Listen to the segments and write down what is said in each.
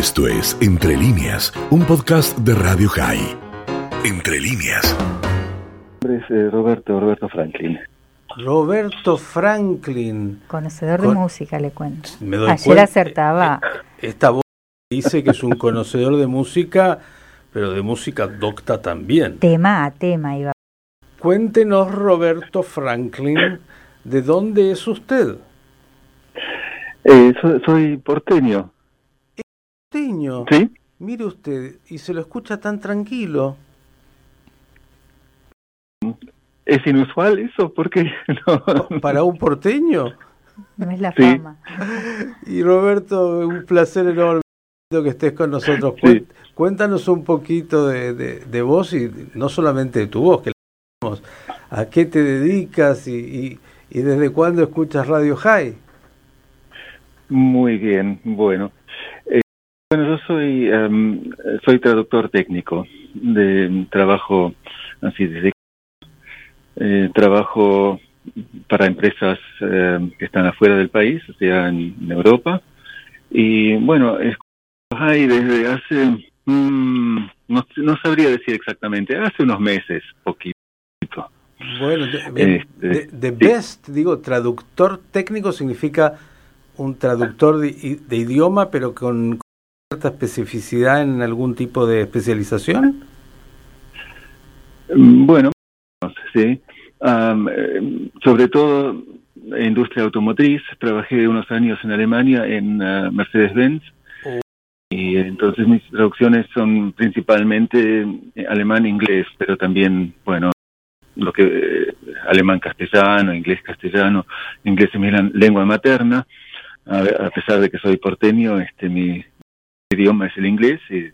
Esto es Entre líneas, un podcast de Radio High. Entre líneas. Mi nombre es eh, Roberto, Roberto Franklin. Roberto Franklin. Conocedor Con- de música, le cuento. Me doy Ayer cuenta- acertaba. Esta voz dice que es un conocedor de música, pero de música docta también. Tema a tema iba. Cuéntenos, Roberto Franklin, ¿de dónde es usted? Eh, soy, soy porteño, Teño. ¿sí? Mire usted, y se lo escucha tan tranquilo. ¿Es inusual eso? porque no? Para un porteño. No es la Sí. fama. Y Roberto, un placer enorme que estés con nosotros. Sí. Cuéntanos un poquito de, de, de vos y no solamente de tu voz, que la. ¿A qué te dedicas y, y, y desde cuándo escuchas Radio High? Muy bien, bueno. Bueno, yo soy em, soy traductor técnico de trabajo así desde eh, trabajo para empresas em, que están afuera del país, o sea, en, en Europa. Y bueno, escucho High desde hace mm, no, no sabría decir exactamente, hace unos meses, poquito. Bueno, de, de- Este, de- de sí. best, digo, traductor técnico significa un traductor de, de idioma, pero con cierta especificidad en algún tipo de especialización. Bueno, sí. Eh, sobre todo en industria automotriz. Trabajé unos años en Alemania en ah, Mercedes-Benz. Oh. Y entonces mis traducciones son principalmente eh, alemán-inglés, pero también, bueno, lo que eh, alemán-castellano, inglés-castellano, inglés es mi lengua materna. A, a pesar de que soy porteño, este mi idioma es el inglés y,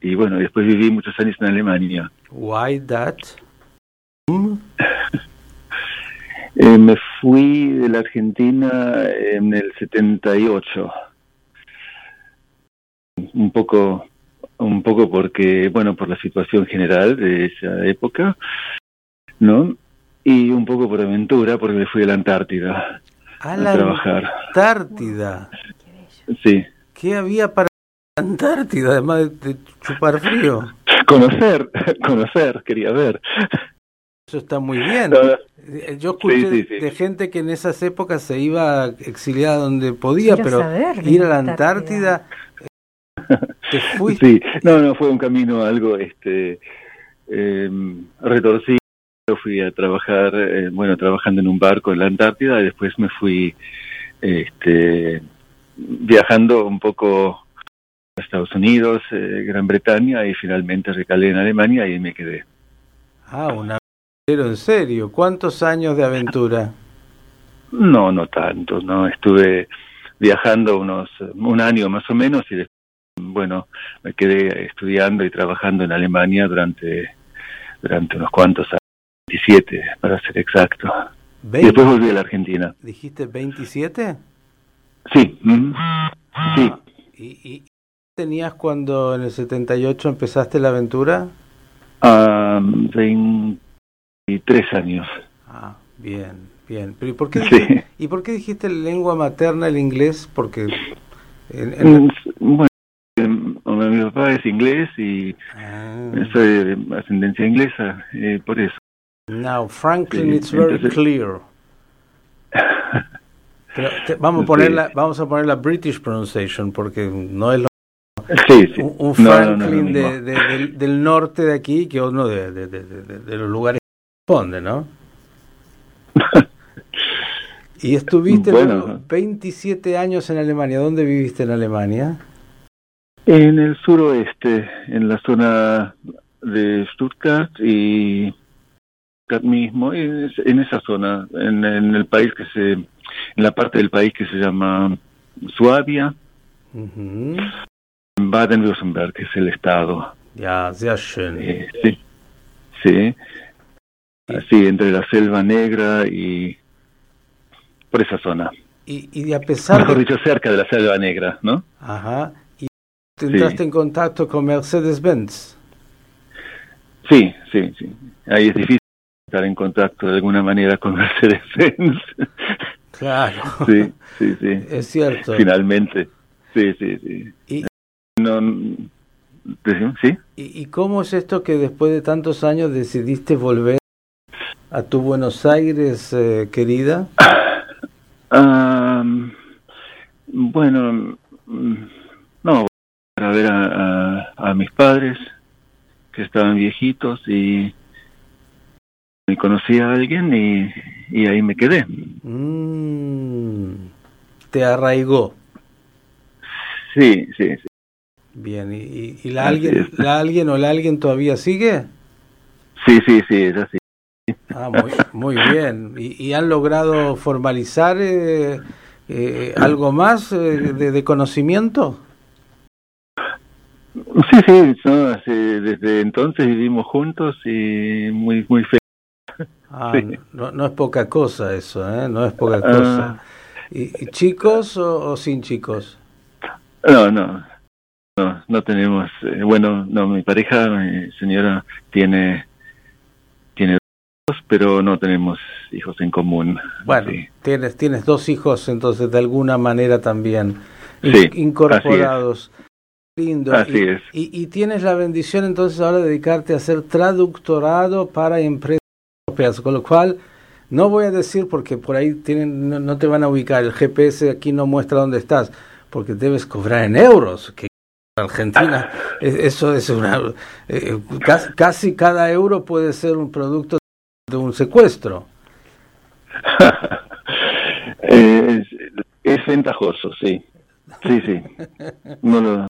y bueno, después viví muchos años en Alemania. Why that? Mm. Eh, me fui de la Argentina en el 78. Un poco, un poco porque, bueno, por la situación general de esa época, ¿no? Y un poco por aventura, porque me fui a la Antártida A a la trabajar. Antártida. Sí. ¿Qué había para Antártida, además de, de chupar frío? Conocer, conocer, quería ver. Eso está muy bien. Eh, Yo escuché Sí, sí, sí. de gente que en esas épocas se iba exiliada donde podía, Quiero pero saber ir a la Antártida, te fuiste. Sí, no, no, fue un camino algo este eh, retorcido. Fui a trabajar, eh, bueno, trabajando en un barco en la Antártida y después me fui este, viajando un poco Estados Unidos, eh, Gran Bretaña y finalmente recalé en Alemania y me quedé. Ah, un aventurero en serio. ¿Cuántos años de aventura? No, no tanto, no, estuve viajando unos un año más o menos y después, bueno, me quedé estudiando y trabajando en Alemania durante durante unos cuantos años, 27 para ser exacto. Y ¿Veinte? después volví a la Argentina. ¿Dijiste 27? Sí, mm, sí. Ah, ¿Y, y tenías cuando en el 78 empezaste la aventura? a 23 años. Ah, bien, bien. Pero ¿y por qué, Sí. dijiste, ¿y por qué dijiste lengua materna el inglés? Porque en- en- Mm, Bueno, em, mi papá es inglés y Ah. soy de ascendencia inglesa, eh, por eso. Now, Franklin, Sí, it's very entonces- clear. Pero te- vamos, a poner la, vamos a poner la British pronunciation porque no es lo, Sí, sí. un, Franklin no, no. de- de- del, del norte de aquí que uno de, los lugares que responde, ¿no? Y estuviste Bueno. luego 27 años en Alemania. ¿Dónde viviste en Alemania? En el suroeste, en la zona de Stuttgart y Stuttgart mismo, en, en esa zona, en, en el país que se, en la parte del país que se llama Suabia, Ujú. Baden-Württemberg, que es el estado. Ja, sehr schön. Eh, sí, sí, así entre la selva negra y por esa zona. Y, y a pesar Mejor de... dicho, cerca de la selva negra, ¿no? Ajá. Y te entraste en contacto con Mercedes-Benz. Sí, sí, sí. Ahí es difícil estar en contacto de alguna manera con Mercedes-Benz. Claro. Sí, sí, sí. Es cierto. Finalmente. Sí, sí, sí. Y ¿Sí? ¿Y, ¿Y cómo es esto que después de tantos años decidiste volver a tu Buenos Aires, eh, querida? Um, bueno, mm, no, para ver a, a, a, mis padres que estaban viejitos y, y conocí a alguien y, y ahí me quedé. Mm, ¿Te arraigó? Sí, sí, sí. Bien, ¿y, y la, alguien, la alguien o la alguien todavía sigue? Sí, sí, sí, es así. Ah, muy, muy bien. ¿Y, ¿Y, han logrado formalizar eh, eh, algo más eh, de, de, conocimiento? Sí, sí, no, hace, desde entonces vivimos juntos y muy, muy feliz. Ah, sí. no, no, es poca cosa eso, ¿eh? No es poca cosa. Uh, ¿Y, ¿Y, chicos o, o, sin chicos? No, no, no, no tenemos. Eh, bueno, no, mi pareja, mi señora, tiene tiene dos, pero no tenemos hijos en común. Bueno, sí. tienes tienes dos hijos, entonces de alguna manera también sí, incorporados. Lindo. Así y, es. Y, y, tienes la bendición entonces ahora de dedicarte a hacer traductorado para empresas europeas, con lo cual no voy a decir porque por ahí tienen, no, no te van a ubicar, el GPS aquí no muestra dónde estás, porque debes cobrar en euros, que Argentina, eso es una, eh, casi cada euro puede ser un producto de un secuestro. es, es, ventajoso, sí, sí, sí, no lo, no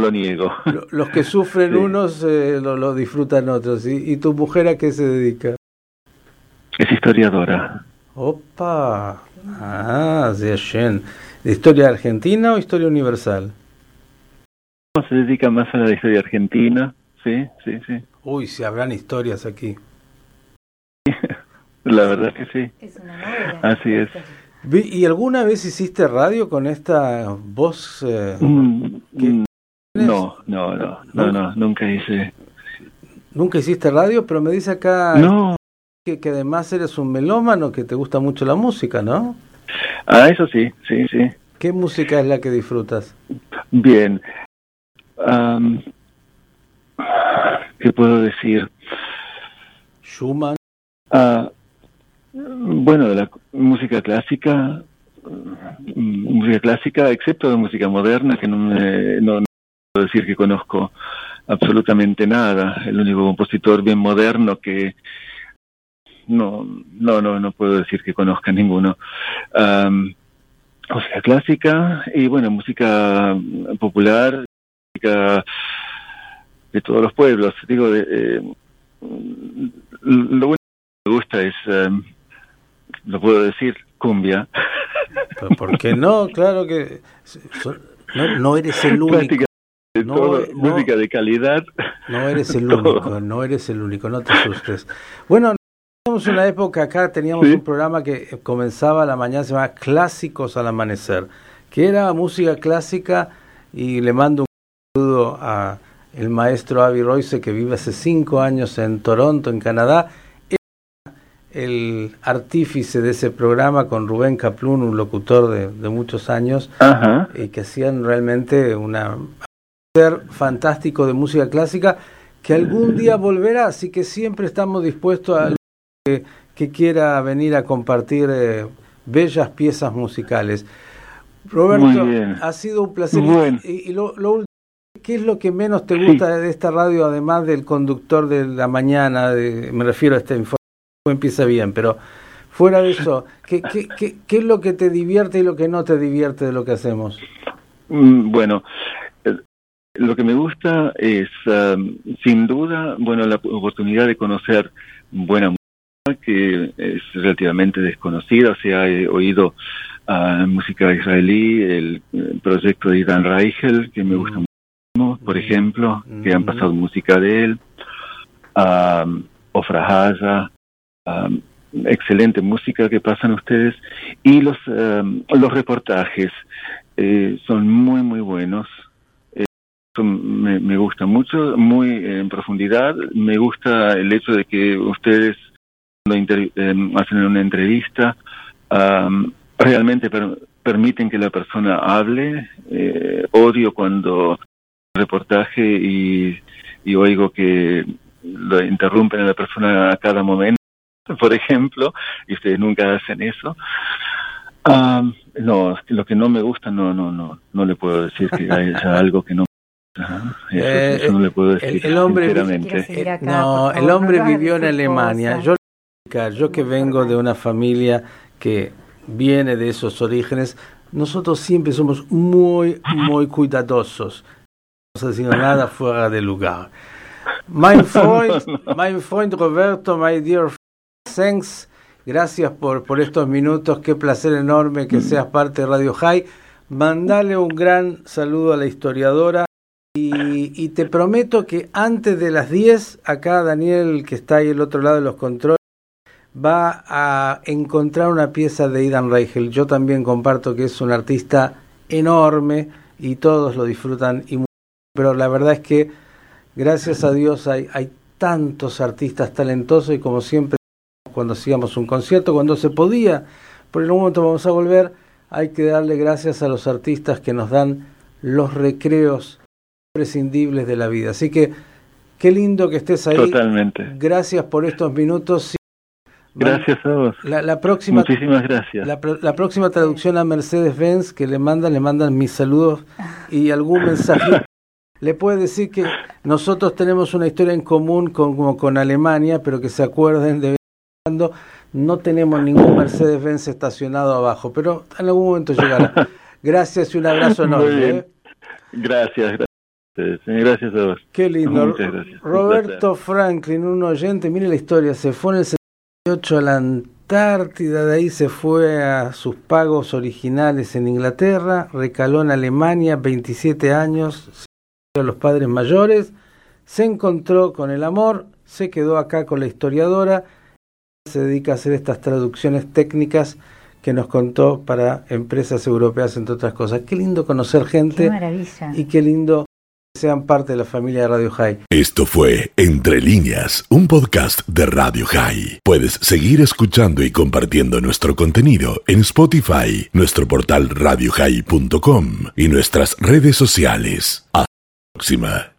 lo niego. Los que sufren sí. unos eh, lo, lo, disfrutan otros. ¿Y, ¿Y, tu mujer a qué se dedica? Es historiadora. Opa, ah. ¿De historia argentina o historia universal? Se dedica más a la historia argentina, sí, sí, sí. Uy, si habrán historias aquí. la verdad que sí. Es una novela. Así es. ¿Y alguna vez hiciste radio con esta voz? Eh, mm, no, no, no, no, no, nunca hice. ¿Nunca hiciste radio? Pero me dice acá no. que, que además eres un melómano, que te gusta mucho la música, ¿no? Ah, eso sí, sí, sí. ¿Qué música es la que disfrutas? Bien, Um, ¿Qué puedo decir? Schumann. Uh, bueno, de la música clásica, música clásica, excepto de música moderna, que no, me, no, no puedo decir que conozco absolutamente nada. El único compositor bien moderno que no, no, no, no puedo decir que conozca ninguno. Um, música clásica y bueno, música popular de todos los pueblos. Digo, de, eh, lo bueno que me gusta es, eh, lo puedo decir, cumbia. ¿Por qué no? Claro que no, no eres el único. De no, todo, no, música de calidad. No eres el único, no eres el único, no te asustes. Bueno, teníamos una época acá, teníamos ¿Sí? un programa que comenzaba a la mañana, se llamaba Clásicos al Amanecer, que era música clásica y le mando un saludo a el maestro Avi Royce que vive hace cinco años en Toronto, en Canadá. Era el artífice de ese programa con Rubén Caplún, un locutor de, de muchos años, Ajá. y que hacían realmente una ser fantástico de música clásica que algún día volverá, así que siempre estamos dispuestos a que, que quiera venir a compartir eh, bellas piezas musicales. Roberto, ha sido un placer. Bueno. Y, y lo, lo último ¿Qué es lo que menos te gusta sí. de esta radio, además del conductor de la mañana? De, me refiero a esta información, empieza bien, pero fuera de eso, ¿qué, qué, qué, ¿qué, es lo que te divierte y lo que no te divierte de lo que hacemos? Mm, bueno, lo que me gusta es, um, sin duda, bueno, la oportunidad de conocer buena música que es relativamente desconocida, se ha eh, oído uh, música israelí, el, el, proyecto de Idan Reichel, que me gusta mm por ejemplo, que han pasado música de él, um, um, excelente música que pasan ustedes, y los, um, los reportajes eh, son muy, muy buenos. Eh, son, me, me, gusta mucho, muy en profundidad. Me gusta el hecho de que ustedes cuando eh, hacen una entrevista realmente per permiten que la persona hable. Eh, odio cuando reportaje y, y oigo que lo interrumpen a la persona a cada momento, por ejemplo, y ustedes nunca hacen eso. no, lo que no me gusta no no no no le puedo decir que haya algo que no eso, no le puedo decir el, hombre no el hombre vivió en Alemania. yo yo que vengo de una familia que viene de esos orígenes nosotros siempre somos muy muy cuidadosos no decimos nada fuera de lugar my friend my friend Roberto my dear thanks gracias por por estos minutos qué placer enorme que seas parte de Radio High mandale un gran saludo a la historiadora y, te prometo que antes de las 10, acá Daniel, que está ahí al otro lado de los controles, va a encontrar una pieza de Idan Reichel. Yo también comparto que es un artista enorme y todos lo disfrutan. Y pero la verdad es que, gracias a Dios, hay, hay tantos artistas talentosos y como siempre, cuando hacíamos un concierto, cuando se podía, por el momento vamos a volver, hay que darle gracias a los artistas que nos dan los recreos prescindibles de la vida. Así que qué lindo que estés ahí. Totalmente. Gracias por estos minutos. Gracias a vos. La, próxima, Muchísimas gracias. La, próxima traducción a Mercedes-Benz que le mandan, le mandan mis saludos y algún mensaje. le puede decir que nosotros tenemos una historia en común con, con Alemania, pero que se acuerden de cuando no tenemos ningún Mercedes-Benz estacionado abajo, pero en algún momento llegará. Gracias y un abrazo enorme. ¿eh? Gracias, gracias. Gracias a vos. Qué lindo. Roberto Franklin, un oyente, mire la historia, se fue en el 78 a la Antártida, de ahí se fue a sus pagos originales en Inglaterra, recaló en Alemania, 27 años, a los padres mayores, se encontró con el amor, se quedó acá con la historiadora, se dedica a hacer estas traducciones técnicas que nos contó para empresas europeas, entre otras cosas. Qué lindo conocer gente y qué lindo sean parte de la familia de Radio High. Esto fue Entre líneas, un podcast de Radio High. Puedes seguir escuchando y compartiendo nuestro contenido en Spotify, nuestro portal radiohigh.com y nuestras redes sociales. Próxima.